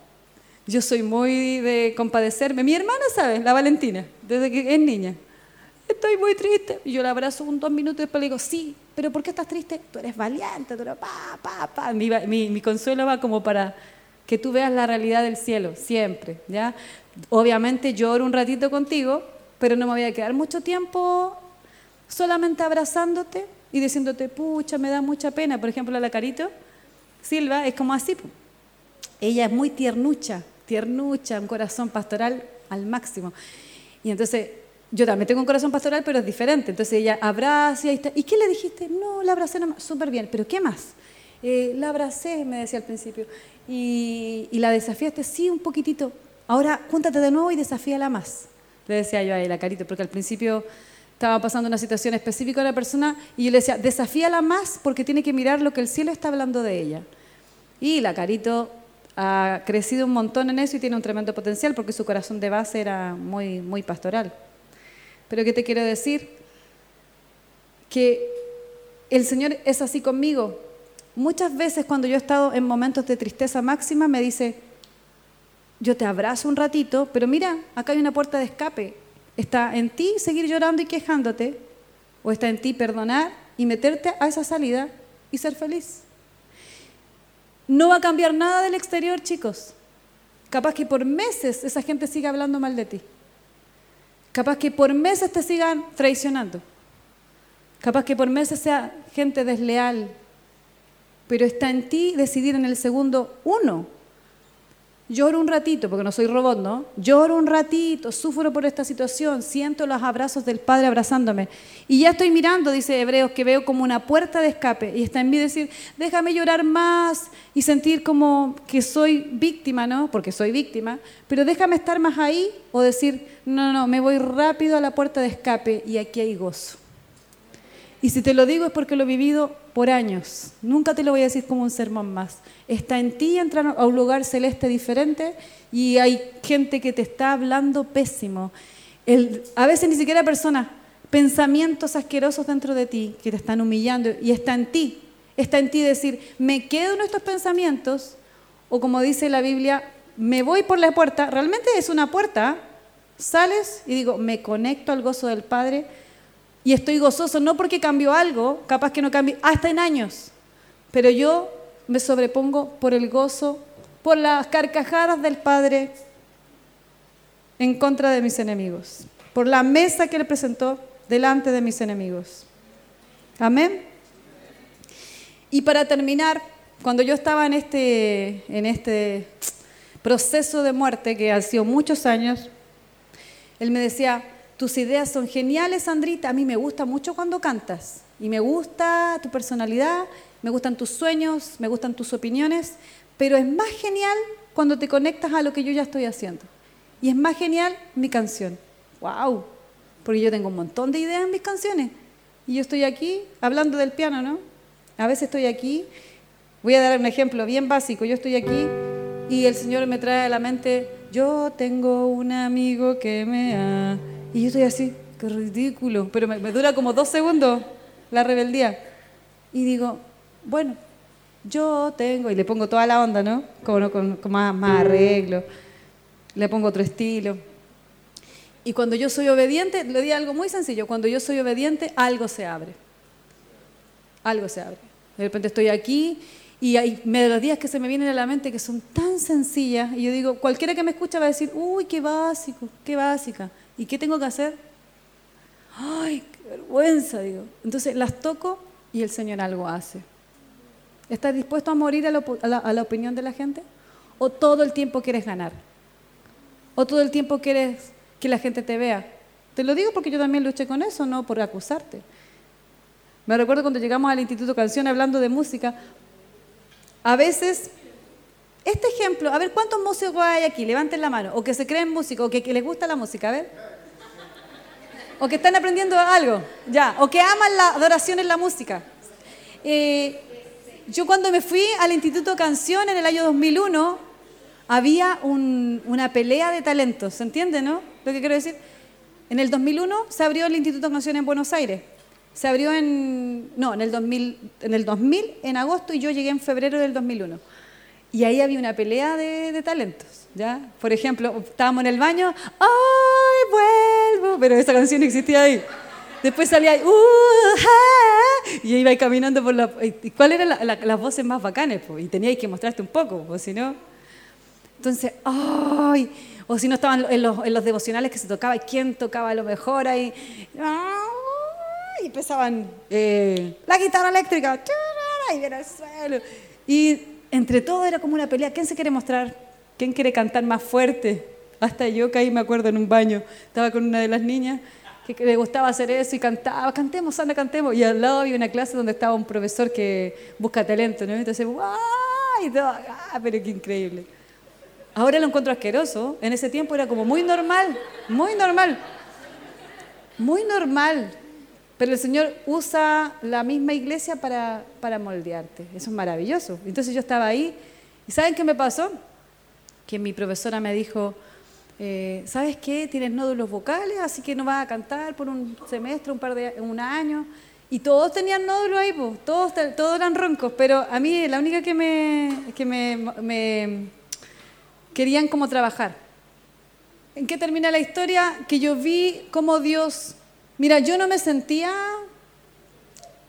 yo soy muy de compadecerme mi hermana sabe la Valentina desde que es niña estoy muy triste y yo la abrazo un dos minutos y después le digo sí pero ¿por qué estás triste? tú eres valiente tú eres pa pa pa mi, mi, consuelo va como para que tú veas la realidad del cielo, siempre, ¿ya? Obviamente lloro un ratito contigo, pero no me voy a quedar mucho tiempo solamente abrazándote y diciéndote, pucha, me da mucha pena. Por ejemplo, la Carito, Silva, es como así. Ella es muy tiernucha, tiernucha, un corazón pastoral al máximo. Y entonces, yo también tengo un corazón pastoral, pero es diferente. Entonces ella abraza y ahí está. ¿Y qué le dijiste? No, la abracé. Súper bien. ¿Pero qué más? Eh, la abracé, me decía al principio y, la desafiaste, sí, un poquitito. Ahora cuéntate de nuevo y desafíala más. Le decía yo a ella, Carito, porque al principio estaba pasando una situación específica a la persona y yo le decía, desafíala más porque tiene que mirar lo que el cielo está hablando de ella. Y la Carito ha crecido un montón en eso y tiene un tremendo potencial porque su corazón de base era muy, muy pastoral. Pero ¿qué te quiero decir? Que el Señor es así conmigo. Muchas veces cuando yo he estado en momentos de tristeza máxima me dice, yo te abrazo un ratito, pero mira, acá hay una puerta de escape. Está en ti seguir llorando y quejándote, o está en ti perdonar y meterte a esa salida y ser feliz. No va a cambiar nada del exterior, chicos. Capaz que por meses esa gente siga hablando mal de ti. Capaz que por meses te sigan traicionando. Capaz que por meses sea gente desleal, pero está en ti decidir en el segundo uno. Lloro un ratito, porque no soy robot, ¿no? Lloro un ratito, sufro por esta situación, siento los abrazos del Padre abrazándome. Y ya estoy mirando, dice Hebreos, que veo como una puerta de escape. Y está en mí decir, déjame llorar más y sentir como que soy víctima, ¿no? Porque soy víctima. Pero déjame estar más ahí o decir, no, no, me voy rápido a la puerta de escape y aquí hay gozo. Y si te lo digo es porque lo he vivido por años. Nunca te lo voy a decir como un sermón más. Está en ti entrar a un lugar celeste diferente y hay gente que te está hablando pésimo. a veces ni siquiera personas, pensamientos asquerosos dentro de ti que te están humillando y está en ti. Está en ti decir, me quedo en estos pensamientos o como dice la Biblia, me voy por la puerta. Realmente es una puerta. Sales y digo, me conecto al gozo del Padre y estoy gozoso, no porque cambió algo, capaz que no cambie, hasta en años, pero yo me sobrepongo por el gozo, por las carcajadas del Padre en contra de mis enemigos, por la mesa que Él presentó delante de mis enemigos. Amén. Y para terminar, cuando yo estaba en este, en este proceso de muerte, que ha sido muchos años, Él me decía, tus ideas son geniales, Sandrita, a mí me gusta mucho cuando cantas, y me gusta tu personalidad, me gustan tus sueños, me gustan tus opiniones, pero es más genial cuando te conectas a lo que yo ya estoy haciendo. Y es más genial mi canción. ¡Wow! Porque yo tengo un montón de ideas en mis canciones. Y yo estoy aquí hablando del piano, ¿no? A veces estoy aquí, voy a dar un ejemplo bien básico, yo estoy aquí y el Señor me trae a la mente, yo tengo un amigo que me ha... Y yo estoy así, qué ridículo, pero me, dura como dos segundos la rebeldía. Y digo, bueno, yo tengo, y le pongo toda la onda, ¿no? Como, con, más, más arreglo, le pongo otro estilo. Y cuando yo soy obediente, le di algo muy sencillo, cuando yo soy obediente, algo se abre. Algo se abre. De repente estoy aquí y hay melodías que se me vienen a la mente que son tan sencillas y yo digo, cualquiera que me escucha va a decir, uy, qué básico, qué básica. ¿Y qué tengo que hacer? Ay, qué vergüenza, digo. Entonces las toco y el Señor algo hace. ¿Estás dispuesto a morir a la, opinión de la gente? ¿O todo el tiempo quieres ganar? ¿O todo el tiempo quieres que la gente te vea. Te lo digo porque yo también luché con eso, no por acusarte. Me recuerdo cuando llegamos al Instituto Canción hablando de música, a veces, este ejemplo, a ver, ¿cuántos músicos hay aquí? Levanten la mano, o que se creen músicos, o que, les gusta la música, a ver. O que están aprendiendo algo, ya, o que aman la adoración en la música. Eh, yo cuando me fui al Instituto Canción en el año 2001, había una pelea de talentos, ¿se entiende, no? lo que quiero decir. En el 2001 se abrió el Instituto de Canción en Buenos Aires. Se abrió en, no, en el, 2000, en el 2000, en agosto, y yo llegué en febrero del 2001. Y ahí había una pelea de, talentos, ¿ya? Por ejemplo, estábamos en el baño, ¡ay, vuelvo! Pero esa canción existía ahí. Después salía uh, y iba caminando por la... ¿Cuál eran las voces más bacanes? Y teníais que mostrarte un poco, o si no... Entonces, ¡ay! o si no estaban en los, en los devocionales que se tocaba, quién tocaba lo mejor ahí. Y empezaban eh, la guitarra eléctrica, y viene el suelo. Y entre todo era como una pelea. ¿Quién se quiere mostrar? ¿Quién quiere cantar más fuerte? Hasta yo caí, me acuerdo, en un baño. Estaba con una de las niñas que le gustaba hacer eso y cantaba, cantemos, anda, cantemos. Y al lado había una clase donde estaba un profesor que busca talento, ¿no? Entonces, ¡ay! ¡ah! Pero qué increíble. Ahora lo encuentro asqueroso. En ese tiempo era como muy normal, muy normal. Muy normal. Pero el Señor usa la misma iglesia para, para moldearte. Eso es maravilloso. Entonces yo estaba ahí. ¿Y saben qué me pasó? Que mi profesora me dijo, eh, ¿sabes qué? Tienes nódulos vocales, así que no vas a cantar por un semestre, un par de un año. Y todos tenían nódulos ahí, pues, todos, todos eran roncos, pero a mí la única que me, que me querían cómo trabajar. ¿En qué termina la historia? Que yo vi cómo Dios, mira, yo no me sentía,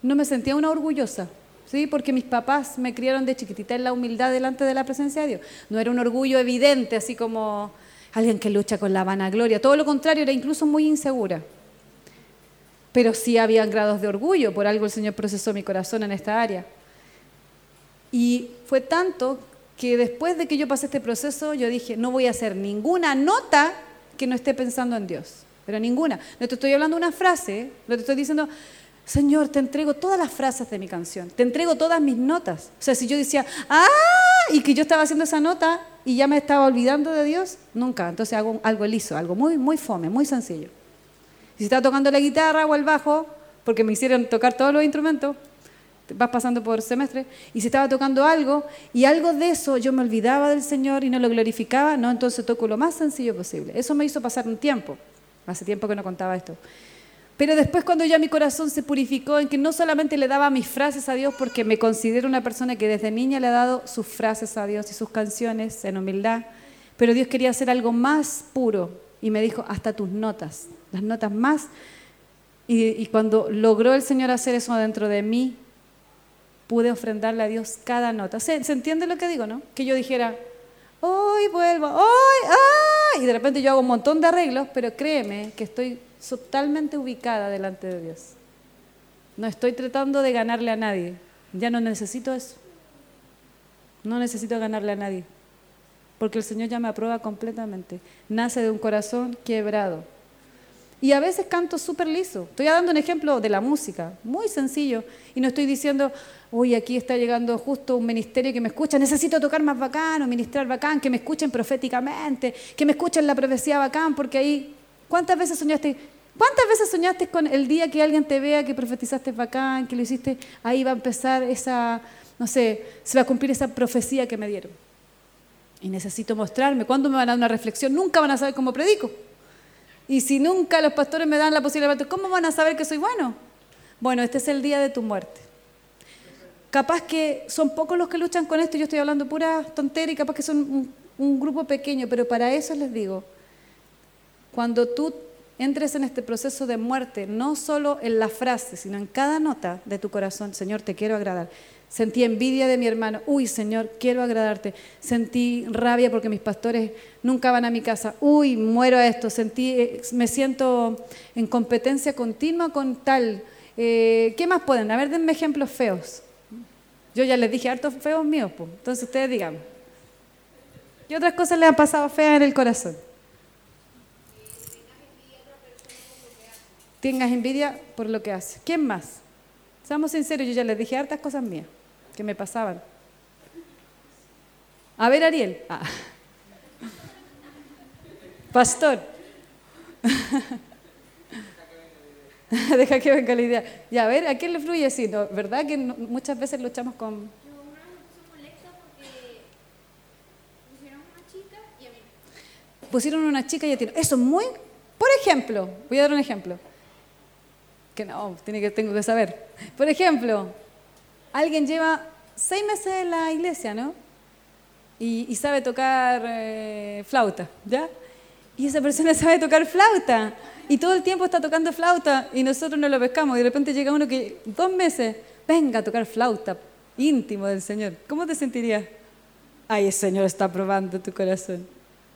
no me sentía una orgullosa, ¿sí? Porque mis papás me criaron de chiquitita en la humildad delante de la presencia de Dios. No era un orgullo evidente, así como alguien que lucha con la vanagloria. Todo lo contrario, era incluso muy insegura. Pero sí había grados de orgullo, por algo el Señor procesó mi corazón en esta área. Y fue tanto que después de que yo pasé este proceso, yo dije, no voy a hacer ninguna nota que no esté pensando en Dios, pero ninguna. No te estoy hablando una frase, no te estoy diciendo, Señor, te entrego todas las frases de mi canción, te entrego todas mis notas. O sea, si yo decía, ¡ah! Y que yo estaba haciendo esa nota y ya me estaba olvidando de Dios, nunca. Entonces hago algo liso, algo muy, muy fome, muy sencillo. Si estaba tocando la guitarra o el bajo, porque me hicieron tocar todos los instrumentos, vas pasando por semestre, y se estaba tocando algo, y algo de eso yo me olvidaba del Señor y no lo glorificaba, no, entonces toco lo más sencillo posible. Eso me hizo pasar un tiempo, hace tiempo que no contaba esto. Pero después cuando ya mi corazón se purificó en que no solamente le daba mis frases a Dios, porque me considero una persona que desde niña le ha dado sus frases a Dios y sus canciones en humildad, pero Dios quería hacer algo más puro y me dijo, hasta tus notas, las notas más. Y, cuando logró el Señor hacer eso dentro de mí, pude ofrendarle a Dios cada nota. ¿Se, entiende lo que digo, no? Que yo dijera, hoy vuelvo, hoy, y de repente yo hago un montón de arreglos, pero créeme que estoy totalmente ubicada delante de Dios. No estoy tratando de ganarle a nadie. Ya no necesito eso. No necesito ganarle a nadie. Porque el Señor ya me aprueba completamente. Nace de un corazón quebrado. Y a veces canto súper liso. Estoy dando un ejemplo de la música, muy sencillo. Y no estoy diciendo, uy, aquí está llegando justo un ministerio que me escucha, necesito tocar más bacán o ministrar bacán, que me escuchen proféticamente, que me escuchen la profecía bacán, porque ahí, ¿cuántas veces soñaste? ¿Cuántas veces soñaste con el día que alguien te vea que profetizaste bacán, que lo hiciste? Ahí va a empezar esa, no sé, se va a cumplir esa profecía que me dieron. Y necesito mostrarme. ¿Cuándo me van a dar una reflexión? Nunca van a saber cómo predico. Y si nunca los pastores me dan la posibilidad, ¿cómo van a saber que soy bueno? Bueno, este es el día de tu muerte. Capaz que son pocos los que luchan con esto, yo estoy hablando pura tontería y capaz que son un, grupo pequeño, pero para eso les digo, cuando tú entres en este proceso de muerte, no solo en la frase, sino en cada nota de tu corazón, Señor, te quiero agradar. Sentí envidia de mi hermano. Uy, Señor, quiero agradarte. Sentí rabia porque mis pastores nunca van a mi casa. Uy, muero a esto. Sentí, eh, me siento en competencia continua con tal. Eh, ¿Qué más pueden? A ver, denme ejemplos feos. Yo ya les dije hartos feos míos, pues. entonces ustedes digan. ¿Qué otras cosas le han pasado feas en el corazón? Tengas envidia por lo que hace. ¿Quién más? Seamos sinceros, yo ya les dije hartas cosas mías que me pasaban. A ver, Ariel. Ah. Pastor. [LAUGHS] Deja que venga la idea. Y a ver, ¿a quién le fluye así? ¿No? ¿Verdad que muchas veces luchamos con... Pusieron una chica y a ti. Eso es muy... Por ejemplo, voy a dar un ejemplo. Que no, tiene que, tengo que saber. Por ejemplo, alguien lleva seis meses en la iglesia, ¿no? Y, sabe tocar eh, flauta, ¿ya? Y esa persona [LAUGHS] sabe tocar flauta. Y todo el tiempo está tocando flauta y nosotros no lo pescamos. Y de repente llega uno que dos meses, venga a tocar flauta, íntimo del Señor. ¿Cómo te sentirías? Ay, el Señor está probando tu corazón.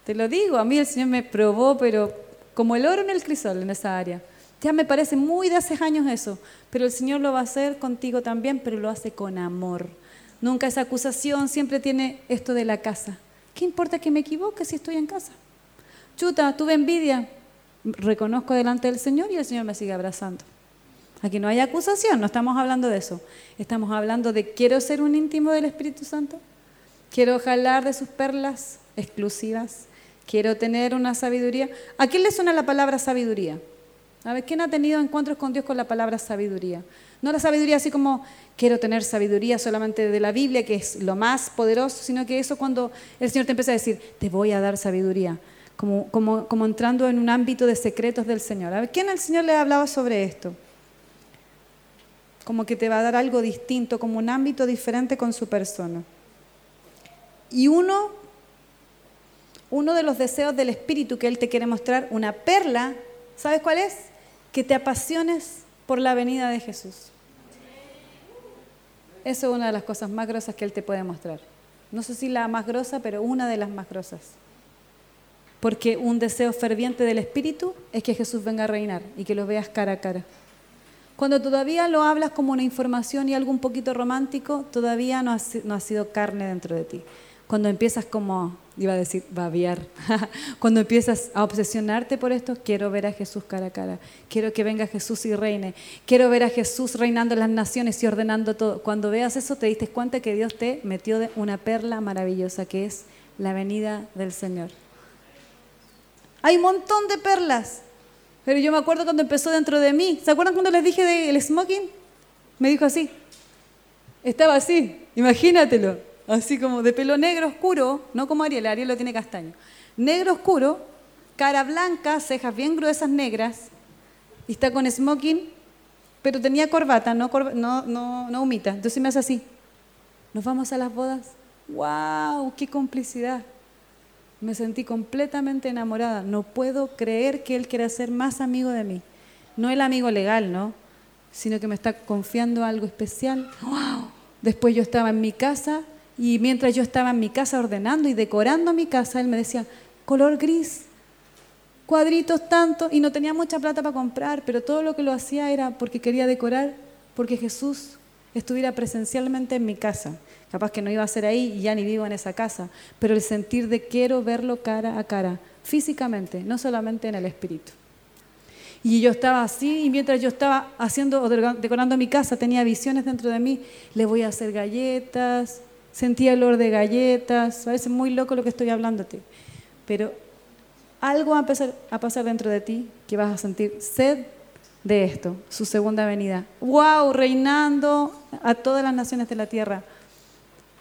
Te lo digo, a mí el Señor me probó, pero como el oro en el crisol en esa área. Ya me parece muy de hace años eso, pero el Señor lo va a hacer contigo también, pero lo hace con amor. Nunca esa acusación, siempre tiene esto de la casa. ¿Qué importa que me equivoque si estoy en casa? Chuta, tuve envidia. Reconozco delante del Señor y el Señor me sigue abrazando. Aquí no hay acusación, no estamos hablando de eso. Estamos hablando de quiero ser un íntimo del Espíritu Santo. Quiero jalar de sus perlas exclusivas. Quiero tener una sabiduría. ¿A quién le suena la palabra sabiduría? A ver, ¿quién ha tenido encuentros con Dios con la palabra sabiduría? No la sabiduría así como quiero tener sabiduría solamente de la Biblia, que es lo más poderoso, sino que eso cuando el Señor te empieza a decir, te voy a dar sabiduría, como, entrando en un ámbito de secretos del Señor. A ver, ¿quién al Señor le hablaba sobre esto? Como que te va a dar algo distinto, como un ámbito diferente con su persona. Y uno, uno de los deseos del Espíritu que Él te quiere mostrar, una perla, ¿sabes cuál es? Que te apasiones por la venida de Jesús. Eso es una de las cosas más grosas que Él te puede mostrar. No sé si la más grosa, pero una de las más grosas. Porque un deseo ferviente del Espíritu es que Jesús venga a reinar y que lo veas cara a cara. Cuando todavía lo hablas como una información y algo un poquito romántico, todavía no ha, no sido carne dentro de ti. Cuando empiezas como iba a decir babiar. [LAUGHS] Cuando empiezas a obsesionarte por esto, quiero ver a Jesús cara a cara. Quiero que venga Jesús y reine. Quiero ver a Jesús reinando las naciones y ordenando todo. Cuando veas eso, te diste cuenta que Dios te metió de una perla maravillosa que es la venida del Señor. Hay un montón de perlas. Pero yo me acuerdo cuando empezó dentro de mí. ¿Se acuerdan cuando les dije del smoking? Me dijo así. Estaba así. Imagínatelo así como de pelo negro oscuro, no como Ariel, Ariel lo tiene castaño, negro oscuro, cara blanca, cejas bien gruesas negras, y está con smoking, pero tenía corbata, no, no, no, no humita. Entonces me hace así, ¿nos vamos a las bodas? ¡Wow! ¡Qué complicidad! Me sentí completamente enamorada. No puedo creer que él quiera ser más amigo de mí. No el amigo legal, ¿no? Sino que me está confiando algo especial. ¡Wow! Después yo estaba en mi casa y mientras yo estaba en mi casa ordenando y decorando mi casa, él me decía, color gris, cuadritos tanto, y no tenía mucha plata para comprar, pero todo lo que lo hacía era porque quería decorar, porque Jesús estuviera presencialmente en mi casa. Capaz que no iba a ser ahí ya ni vivo en esa casa, pero el sentir de quiero verlo cara a cara, físicamente, no solamente en el espíritu. Y yo estaba así, y mientras yo estaba haciendo o decorando mi casa, tenía visiones dentro de mí, le voy a hacer galletas, sentía el olor de galletas, parece muy loco lo que estoy hablándote, pero algo va a empezar a pasar dentro de ti que vas a sentir sed de esto, su segunda venida. ¡Wow! Reinando a todas las naciones de la tierra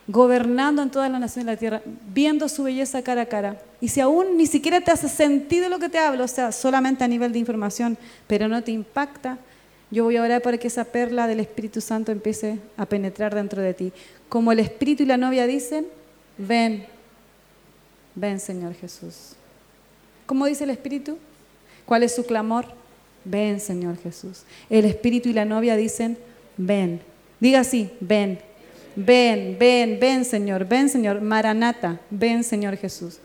gobernando en todas las naciones de la tierra, viendo su belleza cara a cara. Y si aún ni siquiera te hace sentido lo que te hablo, o sea, solamente a nivel de información, pero no te impacta, yo voy a orar para que esa perla del Espíritu Santo empiece a penetrar dentro de ti. Como el Espíritu y la novia dicen, ven, ven Señor Jesús. ¿Cómo dice el Espíritu? ¿Cuál es su clamor? Ven Señor Jesús. El Espíritu y la novia dicen, ven. Diga así, ven. Ven, ven, ven Señor, ven Señor, Maranata, ven Señor Jesús.